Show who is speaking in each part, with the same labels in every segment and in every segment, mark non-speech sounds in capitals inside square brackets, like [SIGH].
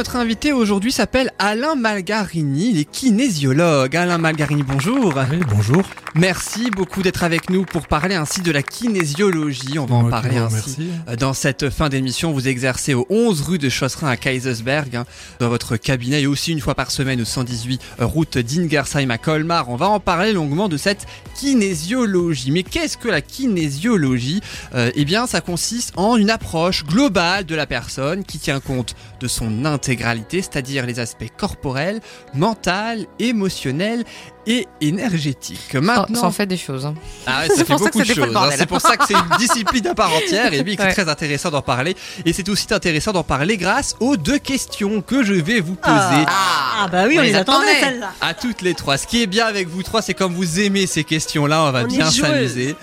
Speaker 1: Notre invité aujourd'hui s'appelle Alain Malgarini, il est kinésiologue. Alain Malgarini, bonjour.
Speaker 2: Oui, bonjour.
Speaker 1: Merci beaucoup d'être avec nous pour parler ainsi de la kinésiologie. On va en parler ainsi. Dans cette fin d'émission, vous exercez au 11 rue de Chosserin à Kaisersberg, hein, dans votre cabinet, et aussi une fois par semaine au 118 route d'Ingersheim à Colmar. On va en parler longuement de cette kinésiologie. Mais qu'est-ce que la kinésiologie? Euh, Eh bien, ça consiste en une approche globale de la personne qui tient compte de son intégralité, c'est-à-dire les aspects corporels, mental, émotionnels et énergétiques.
Speaker 3: Ça,
Speaker 1: Maintenant,
Speaker 3: ça en fait des choses. hein.
Speaker 1: ah ouais, [LAUGHS]
Speaker 3: C'est
Speaker 1: ça fait
Speaker 3: pour ça que
Speaker 1: beaucoup de choses. hein. C'est pour ça que c'est une discipline à part entière et oui, c'est
Speaker 3: Ouais.
Speaker 1: très intéressant d'en parler. Et c'est aussi intéressant d'en parler grâce aux deux questions que je vais vous poser.
Speaker 4: Ah bah oui, on,
Speaker 3: On
Speaker 4: les
Speaker 3: les
Speaker 4: attendait.
Speaker 1: À toutes les trois. Ce qui est bien avec vous trois, c'est comme vous aimez ces questions-là, on va
Speaker 4: On
Speaker 1: bien s'amuser.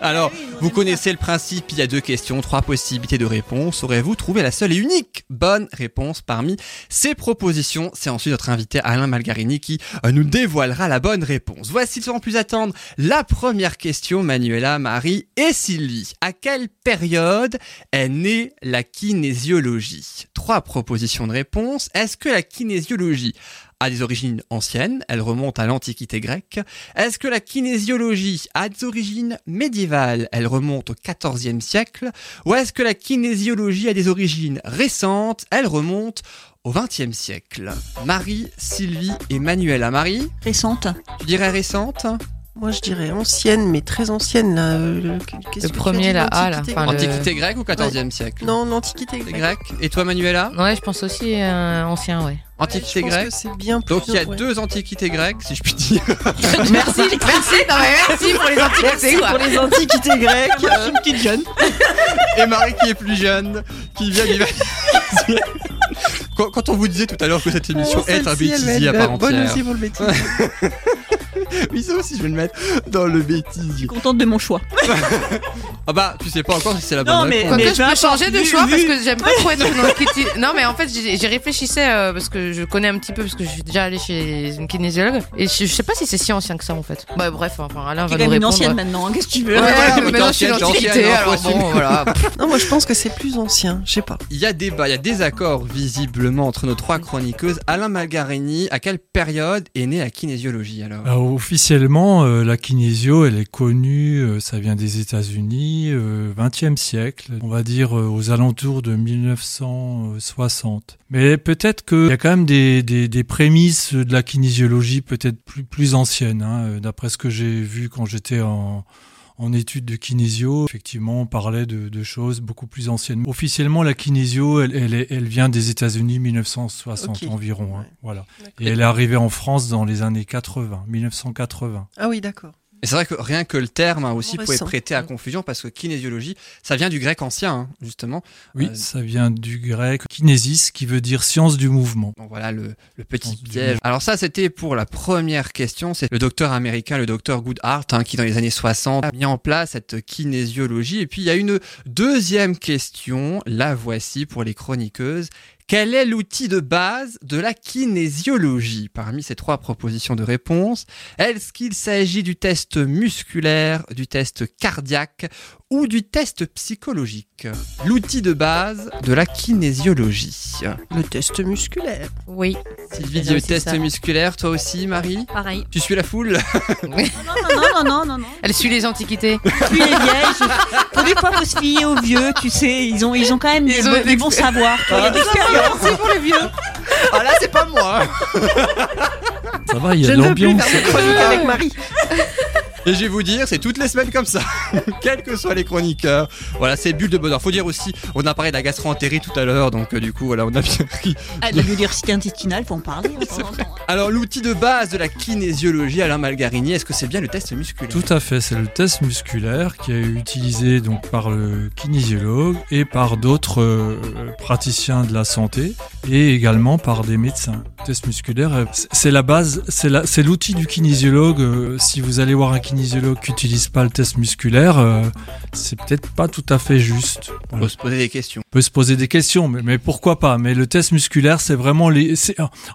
Speaker 1: Alors, vous connaissez le principe, il y a deux questions, trois possibilités de réponse. Aurez-vous trouvé la seule et unique bonne réponse parmi ces propositions? C'est ensuite notre invité Alain Malgarini qui euh, nous dévoilera la bonne réponse. Voici sans plus attendre la première question, Manuela, Marie et Sylvie. À quelle période est née la kinésiologie? Trois propositions de réponse. Est-ce que la kinésiologie a des origines anciennes, elle remonte à l'Antiquité grecque. Est-ce que la kinésiologie a des origines médiévales, elle remonte au XIVe siècle Ou est-ce que la kinésiologie a des origines récentes, elle remonte au XXe siècle Marie, Sylvie et Manuela. Marie,
Speaker 4: Récente.
Speaker 1: tu dirais récente?
Speaker 5: Moi, je dirais ancienne, mais très ancienne. Là. euh, le,
Speaker 3: premier, la A, là, le-
Speaker 1: Antiquité grecque ou XIVe siècle
Speaker 5: Non, l'Antiquité grecque.
Speaker 1: grec. Et toi Manuela
Speaker 3: Ouais, je pense aussi euh, ancien, ouais.
Speaker 1: Antiquité
Speaker 5: Je pense
Speaker 1: grecque
Speaker 5: que c'est bien plus.
Speaker 1: donc il y a
Speaker 5: ouais.
Speaker 1: deux antiquités grecques, si je puis dire. [LAUGHS]
Speaker 3: merci, [LAUGHS] merci, non mais merci pour les antiquités,
Speaker 5: Merci
Speaker 3: quoi.
Speaker 5: pour les antiquités grecques.
Speaker 4: Je suis une petite jeune.
Speaker 1: Et Marie qui est plus jeune, qui vient du quand, quand on vous disait tout à l'heure que cette émission
Speaker 5: Oh,
Speaker 1: est un bêtisier à part
Speaker 5: Bonne
Speaker 1: entière.
Speaker 5: aussi pour le bêtisier. [LAUGHS]
Speaker 1: Oui, ça aussi, je vais le mettre dans le bêtisier.
Speaker 4: Contente de mon choix. [LAUGHS]
Speaker 1: Ah bah, tu sais pas encore si c'est la bonne
Speaker 4: Non, mais-
Speaker 1: réponse.
Speaker 3: Quoique
Speaker 4: mais
Speaker 3: je
Speaker 4: peu
Speaker 3: peux changer de
Speaker 4: vu-
Speaker 3: choix parce que j'aime pas trop être une antiquité. [LAUGHS] Non mais en fait j'y j'y réfléchissais euh, parce que je connais un petit peu parce que je suis déjà allée chez une kinésiologue et je, je sais pas si c'est si ancien que ça en fait. Bah bref, enfin Alain
Speaker 4: Tu
Speaker 3: va
Speaker 4: es
Speaker 3: nous
Speaker 4: une
Speaker 3: répondre.
Speaker 4: ancienne maintenant, hein, qu'est-ce que tu veux
Speaker 3: Ouais,
Speaker 1: Ouais, [LAUGHS]
Speaker 3: mais maintenant je suis
Speaker 1: t'es ancienne,
Speaker 3: l'antiquité,
Speaker 1: t'es ancienne,
Speaker 3: alors
Speaker 1: faut
Speaker 3: bon, voilà. [LAUGHS]
Speaker 5: Non, moi, je pense que c'est plus ancien. Je sais pas.
Speaker 1: Il y a débat, il y a des accords visiblement entre nos trois chroniqueuses. Alain Malgarini, à quelle période est née la kinésiologie alors?
Speaker 2: Alors, officiellement, euh, la kinésio, elle est connue, euh, ça vient des États-Unis, euh, 20e siècle, on va dire euh, aux alentours de 1960. Mais peut-être qu'il y a quand même des, des, des prémices de la kinésiologie peut-être plus, plus anciennes, hein, euh, d'après ce que j'ai vu quand j'étais en, en études de kinésio, effectivement, on parlait de, de choses beaucoup plus anciennes. Officiellement, la kinésio, elle, elle, vient des États-Unis 1960
Speaker 5: Ok.
Speaker 2: environ. hein, voilà. Et elle est arrivée en France dans les années 80, 1980.
Speaker 5: Ah oui, d'accord.
Speaker 1: Et c'est vrai que rien que le terme hein, aussi
Speaker 5: Bon,
Speaker 1: pouvait prêter à confusion parce que kinésiologie, ça vient du grec ancien, hein, justement.
Speaker 2: Oui,
Speaker 1: Euh,
Speaker 2: ça vient du grec kinésis, qui veut dire science du mouvement.
Speaker 1: Donc voilà le, le petit piège. Alors ça, c'était pour la première question. C'est le docteur américain, le docteur Goodhart, hein, qui dans les années 60 a mis en place cette kinésiologie. Et puis il y a une deuxième question. La voici pour les chroniqueuses. Quel est l'outil de base de la kinésiologie? Parmi ces trois propositions de réponse, est-ce qu'il s'agit du test musculaire, du test cardiaque ou du test psychologique L'outil de base de la kinésiologie.
Speaker 5: Le test musculaire.
Speaker 3: Oui.
Speaker 1: Sylvie dit
Speaker 3: C'est
Speaker 1: le
Speaker 3: aussi
Speaker 1: test
Speaker 3: ça.
Speaker 1: musculaire, toi aussi, Marie
Speaker 4: Pareil.
Speaker 1: Tu suis la foule [LAUGHS]
Speaker 4: Non, non, non, non, non, non.
Speaker 3: Elle suit les antiquités.
Speaker 4: Puis les vieilles, je- pour des fois, faut se fier aux vieux, tu sais, ils ont, ils ont quand même des,
Speaker 3: Ils ont
Speaker 4: bo-
Speaker 3: des
Speaker 4: des bons savoirs. toi, Il y a de l'expérience.
Speaker 3: C'est pour les vieux.
Speaker 1: Ah là, c'est pas moi
Speaker 2: Ça va, il y
Speaker 5: Je
Speaker 2: a de
Speaker 5: ne veux plus
Speaker 2: l'ambiance.
Speaker 5: avec Marie.
Speaker 1: Et je vais vous dire, c'est toutes les semaines comme ça, [LAUGHS] quels que soient les chroniqueurs. Voilà, c'est bulle de bonheur. Faut dire aussi, on a parlé de la gastro-entérite tout à l'heure, donc euh, du coup, voilà, on a bien pris.
Speaker 4: Ah, la biodiversité intestinale, faut en parler. [LAUGHS] hein, de.
Speaker 1: Alors, l'outil de base de la kinésiologie, Alain Malgarini, est-ce que c'est bien le test musculaire?
Speaker 2: Tout à fait, c'est le test musculaire qui est utilisé donc par le kinésiologue et par d'autres euh, praticiens de la santé et également par des médecins. Le test musculaire, euh, c'est- la base, c'est l'outil du kinésiologue. euh, si vous allez voir un kinésiologue, kinésiologues qui n'utilisent pas le test musculaire, euh, c'est peut-être pas tout à fait juste.
Speaker 1: On peut se poser des questions.
Speaker 2: On peut se poser des questions, mais, mais pourquoi pas? Mais le test musculaire, c'est vraiment les.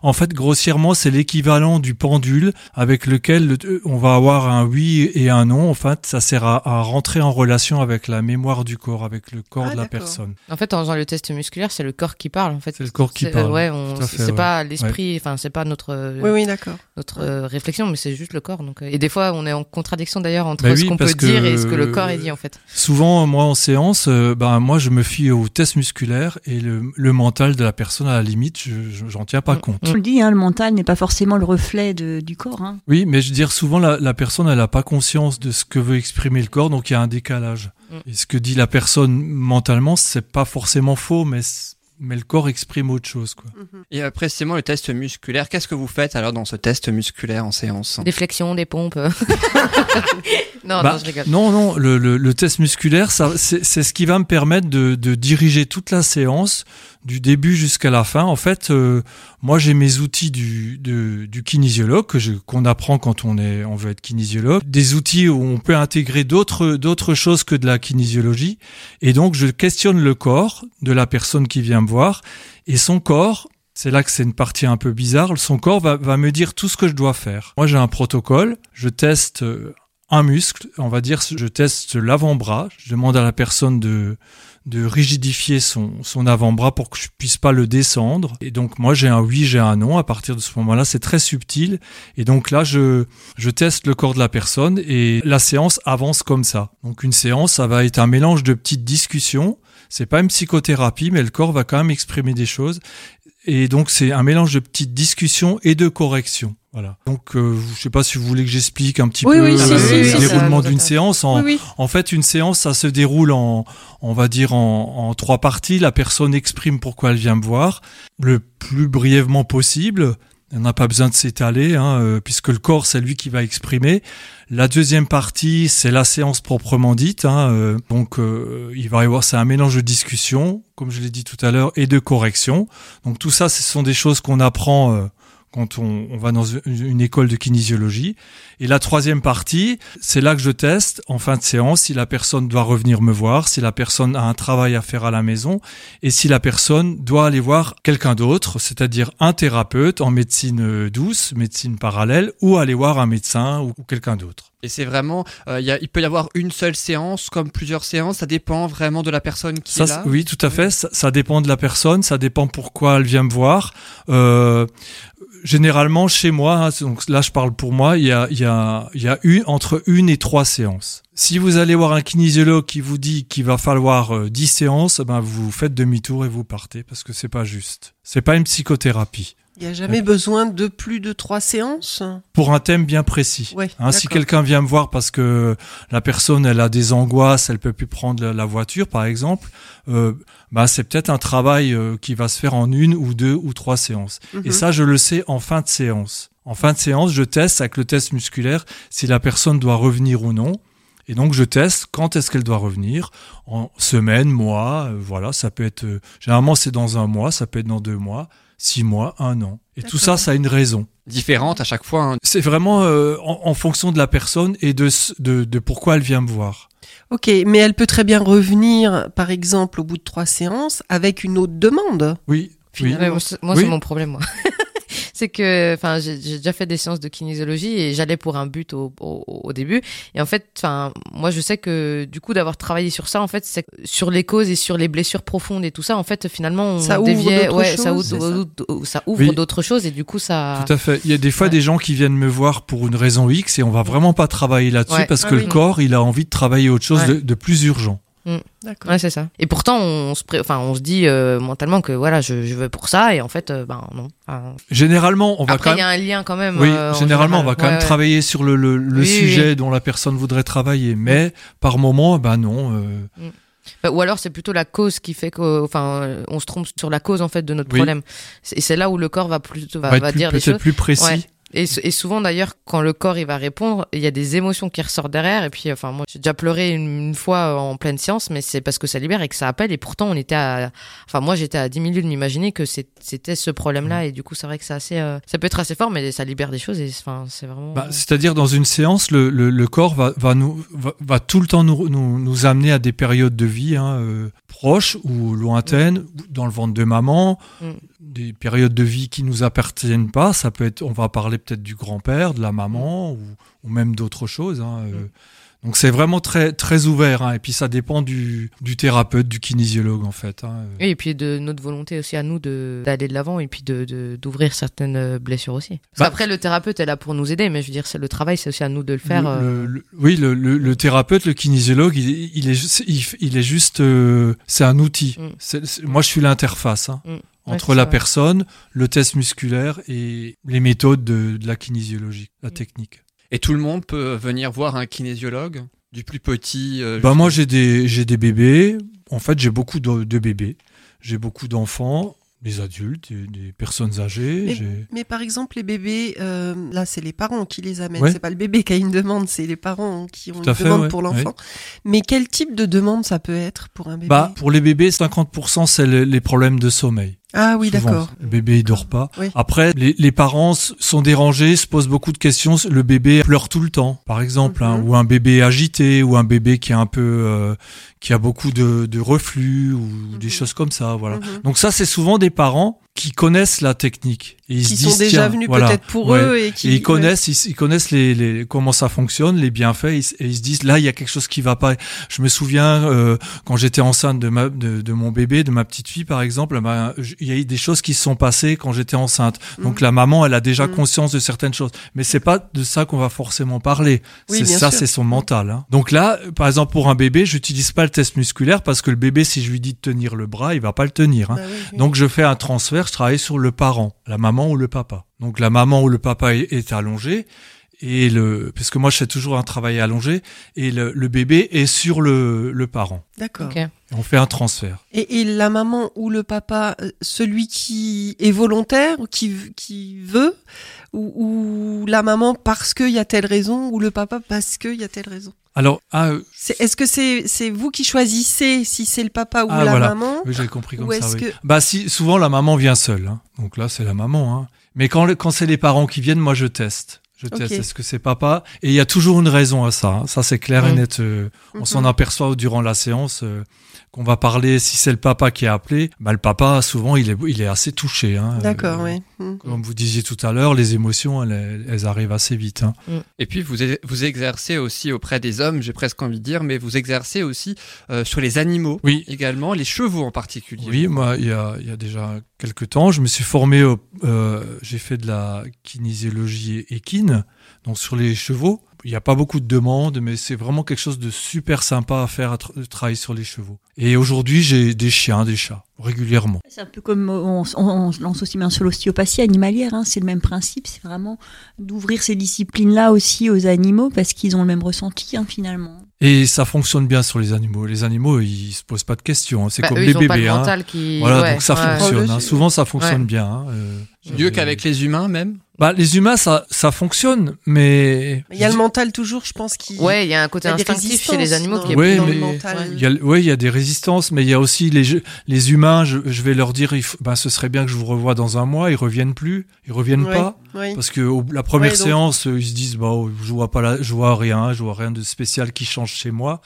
Speaker 2: En fait, grossièrement, c'est l'équivalent du pendule avec lequel le- on va avoir un oui et un non. En fait, ça sert à, à rentrer en relation avec la mémoire du corps, avec le corps
Speaker 5: Ah,
Speaker 2: de la personne.
Speaker 3: En fait, en faisant le test musculaire, c'est le corps qui parle. En fait,
Speaker 2: C'est le corps qui parle.
Speaker 3: Ouais, c'est
Speaker 2: ouais.
Speaker 3: pas l'esprit. Enfin, c'est pas notre euh,
Speaker 5: Oui, oui, d'accord.
Speaker 3: notre euh, réflexion, mais c'est juste le corps. Donc, euh, et des fois, on est en contradiction d'ailleurs entre
Speaker 2: Bah
Speaker 3: ce qu'on peut dire et ce que le corps est dit en fait.
Speaker 2: Souvent, moi en séance, euh, ben moi je me fie au test musculaire et le, le mental de la personne à la limite, je- je- j'en tiens pas
Speaker 3: Mm.
Speaker 2: compte.
Speaker 4: On le dit, hein, le mental n'est pas forcément le reflet de- du corps. Hein.
Speaker 2: Oui, mais je veux dire souvent la, la personne elle a pas conscience de ce que veut exprimer le corps, donc il y a un décalage.
Speaker 3: Mm.
Speaker 2: Et ce que dit la personne mentalement, c'est pas forcément faux, mais mais le corps exprime autre chose quoi.
Speaker 1: Et euh, précisément le test musculaire, qu'est-ce que vous faites alors dans ce test musculaire en séance?
Speaker 3: Des flexions, des pompes. [LAUGHS] non,
Speaker 2: Bah,
Speaker 3: non, je rigole.
Speaker 2: Non, non, le, le- le test musculaire, ça, c'est c'est ce qui va me permettre de, de diriger toute la séance, du début jusqu'à la fin. En fait, euh, moi, j'ai mes outils du, de- du kinésiologue qu'on apprend quand on est, on veut être kinésiologue, des outils où on peut intégrer d'autres, d'autres choses que de la kinésiologie. Et donc, je questionne le corps de la personne qui vient me voir et son corps. C'est là que c'est une partie un peu bizarre. Son corps va, va me dire tout ce que je dois faire. Moi, j'ai un protocole. Je teste euh, un muscle, on va dire, je teste l'avant-bras, je demande à la personne de, de rigidifier son, son avant-bras pour que je puisse pas le descendre. Et donc moi j'ai un oui, j'ai un non. À partir de ce moment-là, c'est très subtil. Et donc là, je, je teste le corps de la personne et la séance avance comme ça. Donc une séance, ça va être un mélange de petites discussions. C'est pas une psychothérapie, mais le corps va quand même exprimer des choses. Et donc c'est un mélange de petites discussions et de corrections. Voilà. Donc euh, je sais pas si vous voulez que j'explique un petit
Speaker 4: Oui,
Speaker 2: peu
Speaker 4: oui,
Speaker 3: si,
Speaker 2: le
Speaker 3: si,
Speaker 2: déroulement d'une séance. En,
Speaker 4: Oui, oui.
Speaker 2: en fait, une séance, ça se déroule en, on va dire en, en trois parties. La personne exprime pourquoi elle vient me voir, le plus brièvement possible. On n'a pas besoin de s'étaler, hein, euh, puisque le corps, c'est lui qui va exprimer. La deuxième partie, c'est la séance proprement dite. hein, euh, donc, euh, il va y avoir, c'est un mélange de discussion, comme je l'ai dit tout à l'heure, et de correction. Donc, tout ça, ce sont des choses qu'on apprend euh, quand on, on va dans une- école de kinésiologie. Et la troisième partie, c'est là que je teste en fin de séance si la personne doit revenir me voir, si la personne a un travail à faire à la maison et si la personne doit aller voir quelqu'un d'autre, c'est-à-dire un thérapeute en médecine euh, douce, médecine parallèle, ou aller voir un médecin ou, ou quelqu'un d'autre.
Speaker 1: Et c'est vraiment, euh, il y a- il peut y avoir une seule séance comme plusieurs séances, ça dépend vraiment de la personne qui
Speaker 2: Ça,
Speaker 1: est là.
Speaker 2: oui, tout à fait. Ça, ça dépend de la personne, ça dépend pourquoi elle vient me voir. Euh, généralement, chez moi, hein, donc là je parle pour moi, il y a, une, entre une et trois séances. Si vous allez voir un kinésiologue qui vous dit qu'il va falloir euh, 10 séances, ben vous faites demi-tour et vous partez parce que c'est pas juste. C'est pas une psychothérapie.
Speaker 5: Il n'y a jamais besoin de plus de trois séances
Speaker 2: Pour un thème bien précis.
Speaker 5: Ouais,
Speaker 2: Hein, si quelqu'un vient me voir parce que la personne elle a des angoisses, elle peut plus prendre la- voiture par exemple, euh, bah c'est peut-être un travail euh, qui va se faire en une ou deux ou trois séances. Et
Speaker 5: Mhm.
Speaker 2: ça je le sais en fin de séance. En fin de séance, je teste avec le test musculaire si la personne doit revenir ou non. Et donc je teste quand est-ce qu'elle doit revenir en semaine, mois, euh, voilà, ça peut être généralement c'est dans un mois, ça peut être dans deux mois, six mois, un an. Et tout ça, ça a une raison.
Speaker 1: Différente à chaque fois. hein.
Speaker 2: C'est vraiment euh, en, en fonction de la personne et de, de, de pourquoi elle vient me voir.
Speaker 5: Ok, mais elle peut très bien revenir, par exemple, au bout de trois séances, avec une autre demande.
Speaker 2: Oui, oui.
Speaker 3: Moi, c'est moi,
Speaker 2: Oui.
Speaker 3: c'est mon problème, moi. [LAUGHS] c'est que, enfin, j'ai déjà fait des séances de kinésiologie et j'allais pour un but au, au, au début. Et en fait, enfin, moi, je sais que du coup, d'avoir travaillé sur ça, en fait, c'est que sur les causes et sur les blessures profondes et tout ça, en fait, finalement, on
Speaker 5: Ça ouvre
Speaker 3: déviait,
Speaker 5: d'autres
Speaker 3: ouais, ça
Speaker 5: choses,
Speaker 3: ouvre, ouvre- ça ouvre
Speaker 2: Oui.
Speaker 3: d'autres choses et du coup, ça.
Speaker 2: Tout à fait. Il y a des fois
Speaker 3: Ouais.
Speaker 2: des gens qui viennent me voir pour une raison X et on va vraiment pas travailler là-dessus
Speaker 3: Ouais.
Speaker 2: parce
Speaker 5: Ah
Speaker 2: que
Speaker 5: oui.
Speaker 2: le corps, il a envie de travailler autre chose
Speaker 3: Ouais.
Speaker 2: de, de plus urgent.
Speaker 5: D'accord.
Speaker 3: Ouais, c'est ça. Et pourtant, on se, pré- enfin, on se dit euh, mentalement que voilà, je, je veux pour ça, et en fait, euh, ben non. Enfin,
Speaker 2: Généralement, on va
Speaker 3: après,
Speaker 2: quand
Speaker 3: il y
Speaker 2: même.
Speaker 3: a un lien quand même.
Speaker 2: Oui,
Speaker 3: euh, en
Speaker 2: généralement, on va quand même
Speaker 3: Ouais, ouais.
Speaker 2: travailler sur le, le, le
Speaker 3: Oui,
Speaker 2: sujet
Speaker 3: oui.
Speaker 2: dont la personne voudrait travailler. Mais par moment, ben non. euh,
Speaker 3: Bah, ou alors c'est plutôt la cause qui fait que, enfin, on se trompe sur la cause en fait de notre
Speaker 2: Oui.
Speaker 3: problème. C'est- Et c'est là où le corps va plutôt va,
Speaker 2: va
Speaker 3: va
Speaker 2: plus-
Speaker 3: dire des
Speaker 2: peut-être
Speaker 3: choses.
Speaker 2: plus précis.
Speaker 3: Et, souvent d'ailleurs, quand le corps il va répondre, il y a des émotions qui ressortent derrière. Et puis, enfin, moi, j'ai déjà pleuré une, une fois en pleine séance, mais c'est parce que ça libère et que ça appelle. Et pourtant, on était à, enfin, moi, j'étais à 10 minutes de m'imaginer que c'était ce problème-là. Et du coup, c'est vrai que c'est assez, euh, ça peut être assez fort, mais ça libère des choses. Et enfin, c'est vraiment.
Speaker 2: Bah, C'est-à-dire dans une séance, le, le, le corps va, va, nous, va, va tout le temps nous, nous, nous amener à des périodes de vie hein, euh, proches ou lointaines, ou dans le ventre de maman,
Speaker 3: Mm.
Speaker 2: Des périodes de vie qui nous appartiennent pas. Ça peut être, on va parler peut-être du grand-père, de la maman ou, ou même d'autres choses. Hein, euh. Donc c'est vraiment très très ouvert. Hein, et puis ça dépend du, du thérapeute, du kinésiologue en fait. Hein, euh.
Speaker 3: Et puis de notre volonté aussi à nous d'aller de l'avant et puis de d'ouvrir certaines euh, blessures aussi. Parce
Speaker 2: Bah-
Speaker 3: qu'après le thérapeute est là pour nous aider, mais je veux dire c'est le travail, c'est aussi à nous de le faire.
Speaker 2: Le-
Speaker 3: euh,
Speaker 2: le- le- oui, le, thérapeute, le kinésiologue, il, il est, juste- il, il est juste, euh, c'est un outil.
Speaker 3: Mm.
Speaker 2: Moi, je suis l'interface hein,
Speaker 3: Mm.
Speaker 2: Entre
Speaker 3: Ouais,
Speaker 2: la personne, le test musculaire et les méthodes de, de la kinésiologie, la
Speaker 3: Mm.
Speaker 2: technique.
Speaker 1: Et tout le monde peut venir voir un kinésiologue du plus petit. euh,
Speaker 2: Bah moi, j'ai des, j'ai des bébés. En fait, j'ai beaucoup de, de bébés. J'ai beaucoup d'enfants, des adultes, des, des personnes âgées.
Speaker 5: Mais, par exemple, les bébés, euh, là, c'est les parents qui les amènent.
Speaker 2: Ouais.
Speaker 5: C'est pas le bébé qui a une demande, c'est les parents qui ont une
Speaker 2: fait,
Speaker 5: demande
Speaker 2: ouais,
Speaker 5: pour l'enfant. Mais quel type de demande ça peut être pour un bébé?
Speaker 2: Bah, pour les bébés, 50% c'est le- les problèmes de sommeil.
Speaker 5: Ah oui, d'accord.
Speaker 2: Le bébé il dort pas.
Speaker 5: Oui.
Speaker 2: Après, les, les parents sont dérangés, se posent beaucoup de questions. Le bébé pleure tout le temps, par exemple, hein,
Speaker 5: Mhm.
Speaker 2: ou un bébé agité, ou un bébé qui est un peu, euh, qui a beaucoup de, de reflux ou des
Speaker 5: Mhm.
Speaker 2: choses comme ça. Voilà.
Speaker 5: Mhm.
Speaker 2: Donc ça, c'est souvent des parents qui connaissent la technique et ils
Speaker 5: Qui
Speaker 2: se
Speaker 5: sont
Speaker 2: disent,
Speaker 5: déjà venus
Speaker 2: voilà,
Speaker 5: peut-être pour
Speaker 2: ouais.
Speaker 5: eux et qui
Speaker 2: Et ils connaissent, ils, ils connaissent les, les, comment ça fonctionne, les bienfaits, et ils se disent là il y a quelque chose qui va pas. Je me souviens euh, quand j'étais enceinte de, ma, de, de mon bébé, de ma petite fille par exemple, ben, il y a eu des choses qui se sont passées quand j'étais enceinte. Donc
Speaker 5: Mhm.
Speaker 2: la maman, elle a déjà
Speaker 5: Mhm.
Speaker 2: conscience de certaines choses, mais c'est pas de ça qu'on va forcément parler.
Speaker 5: Oui,
Speaker 2: c'est ça, c'est son mental. hein. Donc là, par exemple pour un bébé, j'utilise pas le test musculaire parce que le bébé, si je lui dis de tenir le bras, il va pas le tenir. hein.
Speaker 5: Bah oui, oui.
Speaker 2: Donc je fais un transfert, je travaille sur le parent, la maman ou le papa. Donc la maman ou le papa est, est allongé et le parce que moi je fais toujours un travail allongé et le, le bébé est sur le, le parent.
Speaker 5: D'accord.
Speaker 2: on fait un transfert.
Speaker 5: Et, et la maman ou le papa, euh, celui qui est volontaire ou qui, qui veut, ou, ou la maman parce qu'il y a telle raison, ou le papa parce qu'il y a telle raison.
Speaker 2: Alors ah euh,
Speaker 5: Est-ce que c'est c'est vous qui choisissez si c'est le papa ou
Speaker 2: Ah,
Speaker 5: la
Speaker 2: voilà.
Speaker 5: maman
Speaker 2: oui, j'ai compris comme
Speaker 5: Ou
Speaker 2: ça. Oui.
Speaker 5: que-
Speaker 2: Bah si souvent la maman vient seule. hein. Donc là c'est la maman. Hein. Mais quand quand c'est les parents qui viennent, moi je teste. Je teste. Est-ce que c'est papa? Et il y a toujours une raison à ça. hein. Ça c'est clair et
Speaker 3: Mhm.
Speaker 2: net. euh, On
Speaker 5: Mhm.
Speaker 2: s'en aperçoit durant la séance euh, qu'on va parler. Si c'est le papa qui est appelé, bah, le papa souvent il est il est assez touché. Hein.
Speaker 5: D'accord,
Speaker 2: Euh,
Speaker 5: oui. Mm.
Speaker 2: Comme vous disiez tout à l'heure, les émotions elles, elles arrivent assez vite. Hein.
Speaker 1: Et puis vous, vous exercez aussi auprès des hommes, j'ai presque envie de dire, mais vous exercez aussi euh, sur les animaux
Speaker 2: Oui.
Speaker 1: également, les chevaux en particulier.
Speaker 2: Oui, moi, il y a, il y a déjà quelques temps, je me suis formé, euh, j'ai fait de la kinésiologie équine, donc sur les chevaux. Il n'y a pas beaucoup de demandes, mais c'est vraiment quelque chose de super sympa à faire, à tra- travailler sur les chevaux. Et aujourd'hui, j'ai des chiens, des chats, régulièrement.
Speaker 4: C'est un peu comme on, on- on se lance aussi bien sur l'ostéopathie animalière, hein, c'est le même principe, c'est vraiment d'ouvrir ces disciplines-là aussi aux animaux parce qu'ils ont le même ressenti hein, finalement.
Speaker 2: Et ça fonctionne bien sur les animaux. Les animaux, ils se posent pas de questions. hein. C'est
Speaker 3: Bah,
Speaker 2: comme
Speaker 3: eux,
Speaker 2: les
Speaker 3: ils ont pas
Speaker 2: bébés.
Speaker 3: le mental qui.
Speaker 2: Voilà,
Speaker 3: ouais,
Speaker 2: donc ça
Speaker 3: ouais.
Speaker 2: fonctionne. Souvent, ça fonctionne
Speaker 3: Ouais.
Speaker 2: bien. hein. Euh,
Speaker 1: Mieux
Speaker 2: euh,
Speaker 1: qu'avec les humains même.
Speaker 2: Bah, les humains, ça, ça fonctionne, mais
Speaker 5: Il y a le mental toujours, je pense, qui.
Speaker 3: Ouais, il y a un côté
Speaker 5: il y a
Speaker 3: instinctif chez les animaux
Speaker 5: dans-
Speaker 3: qui est
Speaker 2: Ouais,
Speaker 5: dans
Speaker 3: plus
Speaker 5: le
Speaker 2: mais-
Speaker 5: mental.
Speaker 3: ouais.
Speaker 2: Il y a, ouais, il y a des résistances, mais il y a aussi les, jeux- les humains. Je, je vais leur dire, il faut- ben, ce serait bien que je vous revoie dans un mois. Ils reviennent plus, ils reviennent
Speaker 5: Ouais,
Speaker 2: pas,
Speaker 5: ouais.
Speaker 2: parce que au- la première
Speaker 5: Ouais, donc-
Speaker 2: séance, ils se disent, bah, oh, je vois pas, la, je vois rien, je vois rien de spécial qui change chez moi.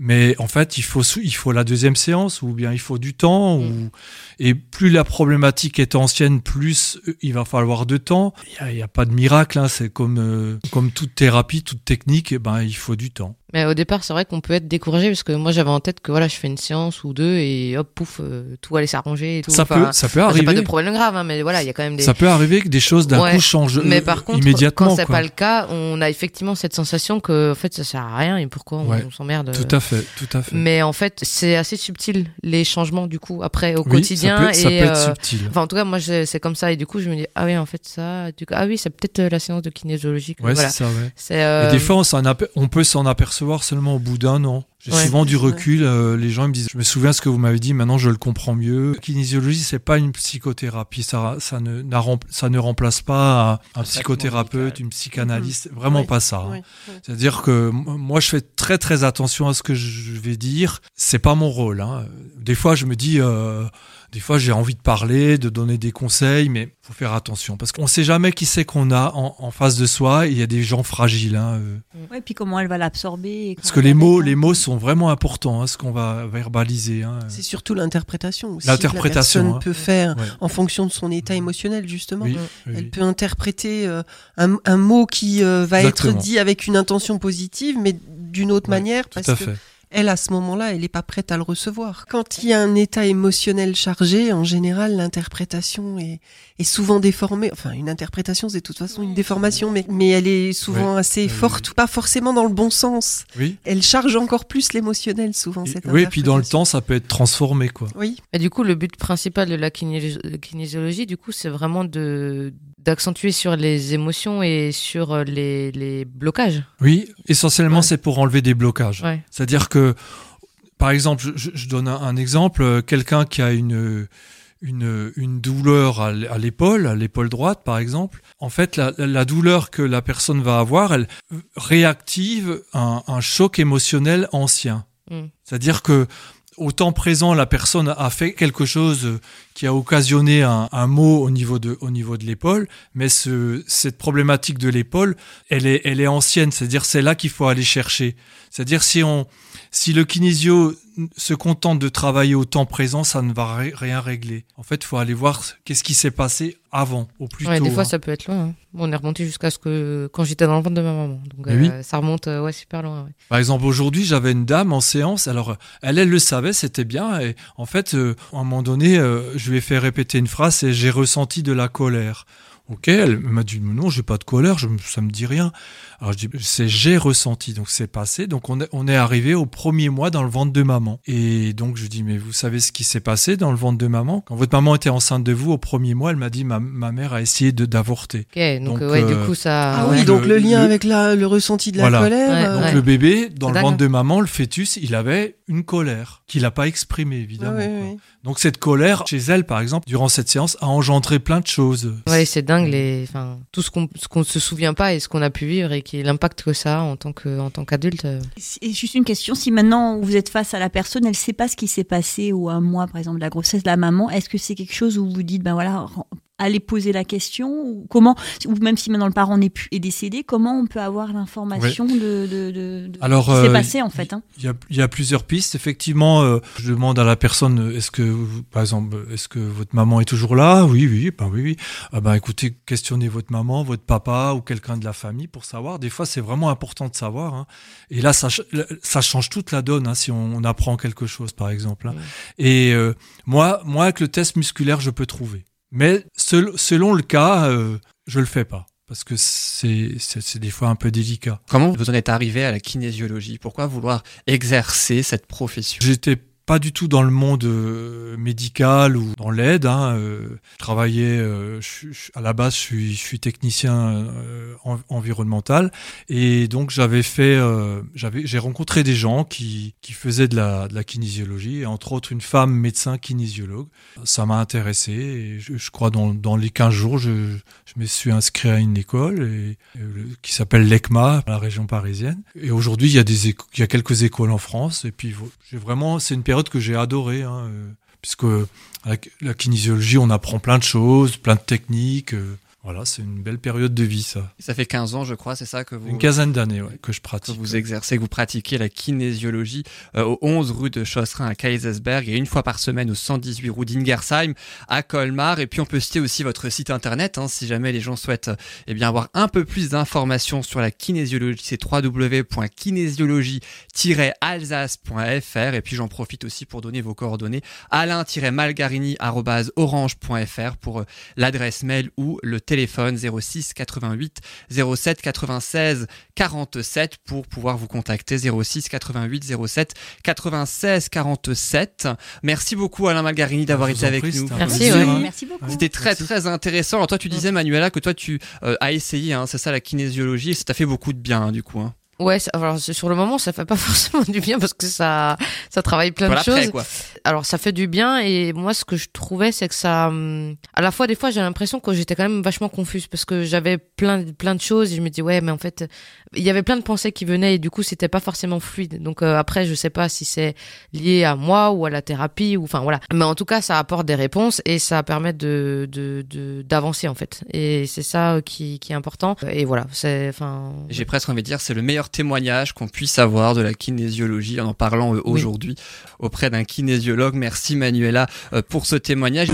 Speaker 2: Mais en fait, il faut, il faut la deuxième séance, ou bien il faut du temps,
Speaker 3: Mm.
Speaker 2: ou et plus la problématique est ancienne, plus euh, il va falloir de temps. Il y a, il y a pas de miracle, hein, c'est comme euh, comme toute thérapie, toute technique, eh ben il faut du temps.
Speaker 3: Mais au départ, c'est vrai qu'on peut être découragé parce que moi, j'avais en tête que voilà, je fais une séance ou deux et hop, pouf, euh, tout allait s'arranger et tout.
Speaker 2: Ça
Speaker 3: Enfin,
Speaker 2: peut, ça peut
Speaker 3: enfin, j'ai pas de
Speaker 2: arriver.
Speaker 3: problème grave, hein, mais voilà, il y a quand même des.
Speaker 2: Ça peut arriver que des choses d'un
Speaker 3: Ouais,
Speaker 2: coup changent
Speaker 3: mais par contre,
Speaker 2: immédiatement.
Speaker 3: quand c'est pas le cas, on a effectivement cette sensation que en fait, ça sert à rien et pourquoi on,
Speaker 2: Ouais.
Speaker 3: on s'emmerde.
Speaker 2: Tout à fait, tout à fait.
Speaker 3: Mais en fait, c'est assez subtil les changements du coup après au
Speaker 2: Oui,
Speaker 3: quotidien
Speaker 2: ça peut, ça
Speaker 3: et
Speaker 2: peut être
Speaker 3: euh,
Speaker 2: subtil.
Speaker 3: Enfin, en tout cas, moi, c'est comme ça. Et du coup, je me dis, ah oui, en fait, ça. Du coup, ah oui, c'est peut-être euh, la séance de kinésiologie.
Speaker 2: Ouais,
Speaker 3: voilà.
Speaker 2: c'est ça, ouais.
Speaker 3: Euh,
Speaker 2: Et des fois, on, on peut s'en apercevoir l'apercevoir seulement au bout d'un an. J'ai
Speaker 3: Ouais.
Speaker 2: souvent du recul. euh, les gens ils me disent, je me souviens ce que vous m'avez dit. Maintenant, je le comprends mieux. La kinésiologie, c'est pas une psychothérapie. Ça, ça ne, n'a rem- ça ne remplace pas un, psychothérapeute, une psychanalyste. Vraiment
Speaker 5: Ouais.
Speaker 2: pas ça. hein. C'est-à-dire que moi, je fais très très attention à ce que je vais dire. C'est pas mon rôle. hein. Des fois, je me dis, euh, des fois, j'ai envie de parler, de donner des conseils, mais faut faire attention parce qu'on sait jamais qui c'est qu'on a en, en face de soi. Il y a des gens fragiles. Hein. euh.
Speaker 4: Ouais, puis comment elle va l'absorber. et
Speaker 2: Parce que les mots, les
Speaker 4: hein.
Speaker 2: mots sont vraiment importants. Hein, ce qu'on va verbaliser. Hein.
Speaker 5: C'est surtout l'interprétation aussi.
Speaker 2: L'interprétation,
Speaker 5: que La
Speaker 2: hein.
Speaker 5: personne peut faire
Speaker 2: Ouais.
Speaker 5: en fonction de son état émotionnel, justement.
Speaker 2: Oui,
Speaker 5: Elle
Speaker 2: oui.
Speaker 5: peut interpréter euh, un, un mot qui euh, va
Speaker 2: Exactement.
Speaker 5: être dit avec une intention positive, mais d'une autre
Speaker 2: Ouais,
Speaker 5: manière,
Speaker 2: Tout
Speaker 5: parce
Speaker 2: à
Speaker 5: que
Speaker 2: fait.
Speaker 5: Elle, à ce moment-là, elle n'est pas prête à le recevoir. Quand il y a un état émotionnel chargé, en général, l'interprétation est, est souvent déformée. Enfin, une interprétation, c'est de toute façon une déformation, mais, mais elle est souvent assez
Speaker 2: oui,
Speaker 5: forte, pas forcément dans le bon sens.
Speaker 2: Oui.
Speaker 5: Elle charge encore plus l'émotionnel, souvent,
Speaker 2: Et-
Speaker 5: cette
Speaker 2: oui, et puis dans le temps, ça peut être transformé, quoi.
Speaker 5: Oui,
Speaker 3: Et du coup, le but principal de la kiné- kinésiologie, du coup, c'est vraiment de d'accentuer sur les émotions et sur euh, les, les blocages.
Speaker 2: Oui, essentiellement,
Speaker 3: Ouais.
Speaker 2: c'est pour enlever des blocages.
Speaker 3: Ouais.
Speaker 2: C'est-à-dire que, par exemple, je- donne un, un exemple, euh, quelqu'un qui a une, une, une douleur à l'épaule, à l'épaule droite, par exemple, en fait, la, la douleur que la personne va avoir, elle réactive un, un choc émotionnel ancien.
Speaker 3: Mm.
Speaker 2: C'est-à-dire que au temps présent, la personne a fait quelque chose qui a occasionné un, mot au niveau de, au niveau de l'épaule, mais ce, cette problématique de l'épaule, elle est, elle est ancienne. C'est-à-dire, c'est là qu'il faut aller chercher. C'est-à-dire, si on, si le kinésio se contente de travailler au temps présent, ça ne va ri- rien régler. En fait, il faut aller voir qu'est-ce qui s'est passé avant, au plus
Speaker 3: Ouais,
Speaker 2: tôt.
Speaker 3: des fois,
Speaker 2: hein.
Speaker 3: ça peut être loin. hein. On est remonté jusqu'à ce que quand j'étais dans le ventre de ma maman. Donc, euh, ça remonte euh, ouais, super loin. ouais.
Speaker 2: Par exemple, aujourd'hui, j'avais une dame en séance. Alors, elle, elle le savait, c'était bien. Et en fait, euh, à un moment donné, je lui ai fait répéter une phrase et j'ai ressenti de la colère. Ok, elle m'a dit non, j'ai pas de colère, je, ça me dit rien. Alors je dis c'est j'ai ressenti, donc c'est passé. Donc on est, on est arrivé au premier mois dans le ventre de maman. Et donc je dis mais vous savez ce qui s'est passé dans le ventre de maman? Quand votre maman était enceinte de vous au premier mois, elle m'a dit ma, ma mère a essayé de d'avorter.
Speaker 3: Ok, donc,
Speaker 2: Donc,
Speaker 3: euh, ouais,
Speaker 2: euh,
Speaker 3: du coup, ça.
Speaker 5: Ah oui,
Speaker 2: Le-
Speaker 5: donc le lien
Speaker 2: le-
Speaker 5: avec la, le ressenti de la
Speaker 2: Voilà.
Speaker 5: colère.
Speaker 3: Ouais,
Speaker 5: euh,
Speaker 2: Donc
Speaker 3: ouais.
Speaker 2: le bébé, dans le ventre
Speaker 3: hein.
Speaker 2: de maman, le fœtus, il avait une colère qu'il n'a pas exprimée, évidemment. quoi. Donc cette colère, chez elle, par exemple, durant cette séance, a engendré plein de choses.
Speaker 3: Ouais, c'est dingue les, enfin, tout ce qu'on, ce qu'on se souvient pas et ce qu'on a pu vivre et qui l'impact que ça a en tant que, en tant qu'adulte.
Speaker 4: Et juste une question, si maintenant vous êtes face à la personne, elle sait pas ce qui s'est passé ou un mois, par exemple, de la grossesse de la maman, est-ce que c'est quelque chose où vous dites, ben voilà, allez poser la question ou comment, ou même si maintenant le parent est décédé, comment on peut avoir l'information de, de, de, de
Speaker 2: Alors,
Speaker 4: ce qui s'est
Speaker 2: euh,
Speaker 4: passé en fait hein
Speaker 2: Il y a, il y a plusieurs pistes. Effectivement, euh, je demande à la personne, est-ce que, par exemple, est-ce que votre maman est toujours là? Oui, oui, ben oui, oui. Ah ben écoutez, questionnez votre maman, votre papa ou quelqu'un de la famille pour savoir. Des fois, c'est vraiment important de savoir. hein. Et là, ça, ça change toute la donne hein, si on, on apprend quelque chose, par exemple. hein. Et euh, moi, moi, avec le test musculaire, je peux trouver. Mais sel- selon le cas, euh, je le fais pas parce que c'est des fois un peu délicat.
Speaker 1: Comment vous en êtes arrivé à la kinésiologie? Pourquoi vouloir exercer cette profession?
Speaker 2: J'étais pas du tout dans le monde euh, médical ou dans l'aide. Hein, euh, je travaillais, euh, à la base, je suis, technicien en- environnemental et donc j'avais fait, j'avais, j'ai rencontré des gens qui, qui faisaient de la, de la kinésiologie et entre autres une femme médecin kinésiologue. Ça m'a intéressé et je, crois dans, dans les 15 jours, je, me suis inscrit à une école et, qui s'appelle l'ECMA, la région parisienne. Et aujourd'hui, il y a il y a quelques écoles en France et puis j'ai vraiment, c'est une période que j'ai adorée, hein, euh, puisque la, la kinésiologie, on apprend plein de choses, plein de techniques. euh, voilà, c'est une belle période de vie, ça.
Speaker 1: Ça fait 15 ans, je crois, c'est ça que vous,
Speaker 2: Une quinzaine d'années ouais, que je
Speaker 1: que
Speaker 2: pratique.
Speaker 1: vous exercez, que vous pratiquez la kinésiologie euh, au 11 rue de Chosserin à Kaisersberg et une fois par semaine au 118 rue d'Ingersheim à Colmar. Et puis on peut citer aussi votre site internet hein, si jamais les gens souhaitent eh bien avoir un peu plus d'informations sur la kinésiologie. C'est www.kinésiologie-alsace.fr et puis j'en profite aussi pour donner vos coordonnées alain-malgarini@orange.fr pour euh, l'adresse mail ou le téléphone 06 88 07 96 47 pour pouvoir vous contacter 06 88 07 96 47. Merci beaucoup Alain Malgarini d'avoir
Speaker 2: Je vous
Speaker 1: été avec
Speaker 2: prie,
Speaker 1: nous.
Speaker 3: Merci, ouais.
Speaker 2: hein.
Speaker 4: Merci beaucoup.
Speaker 1: C'était très
Speaker 2: Merci.
Speaker 1: très intéressant. Alors toi tu disais Manuela que toi tu euh, as essayé, hein, c'est ça la kinésiologie, ça t'a fait beaucoup de bien hein, du coup. hein.
Speaker 3: Ouais, ça- alors sur le moment, ça fait pas [LAUGHS] forcément du bien parce que ça, ça travaille plein de choses.
Speaker 1: quoi.
Speaker 3: Alors ça fait du bien et moi ce que je trouvais c'est que ça, hum, à la fois des fois j'ai l'impression que j'étais quand même vachement confuse parce que j'avais plein plein de choses et je me dis ouais mais en fait il y avait plein de pensées qui venaient et du coup c'était pas forcément fluide. Donc euh, après je sais pas si c'est lié à moi ou à la thérapie ou enfin voilà. Mais en tout cas ça apporte des réponses et ça permet de de de- d'avancer en fait et c'est ça euh, qui qui est important et voilà c'est enfin
Speaker 1: J'ai presque envie de dire, c'est le meilleur témoignage qu'on puisse avoir de la kinésiologie en en parlant euh,
Speaker 3: Oui.
Speaker 1: aujourd'hui auprès d'un kinésiologue. Merci Manuela pour ce témoignage.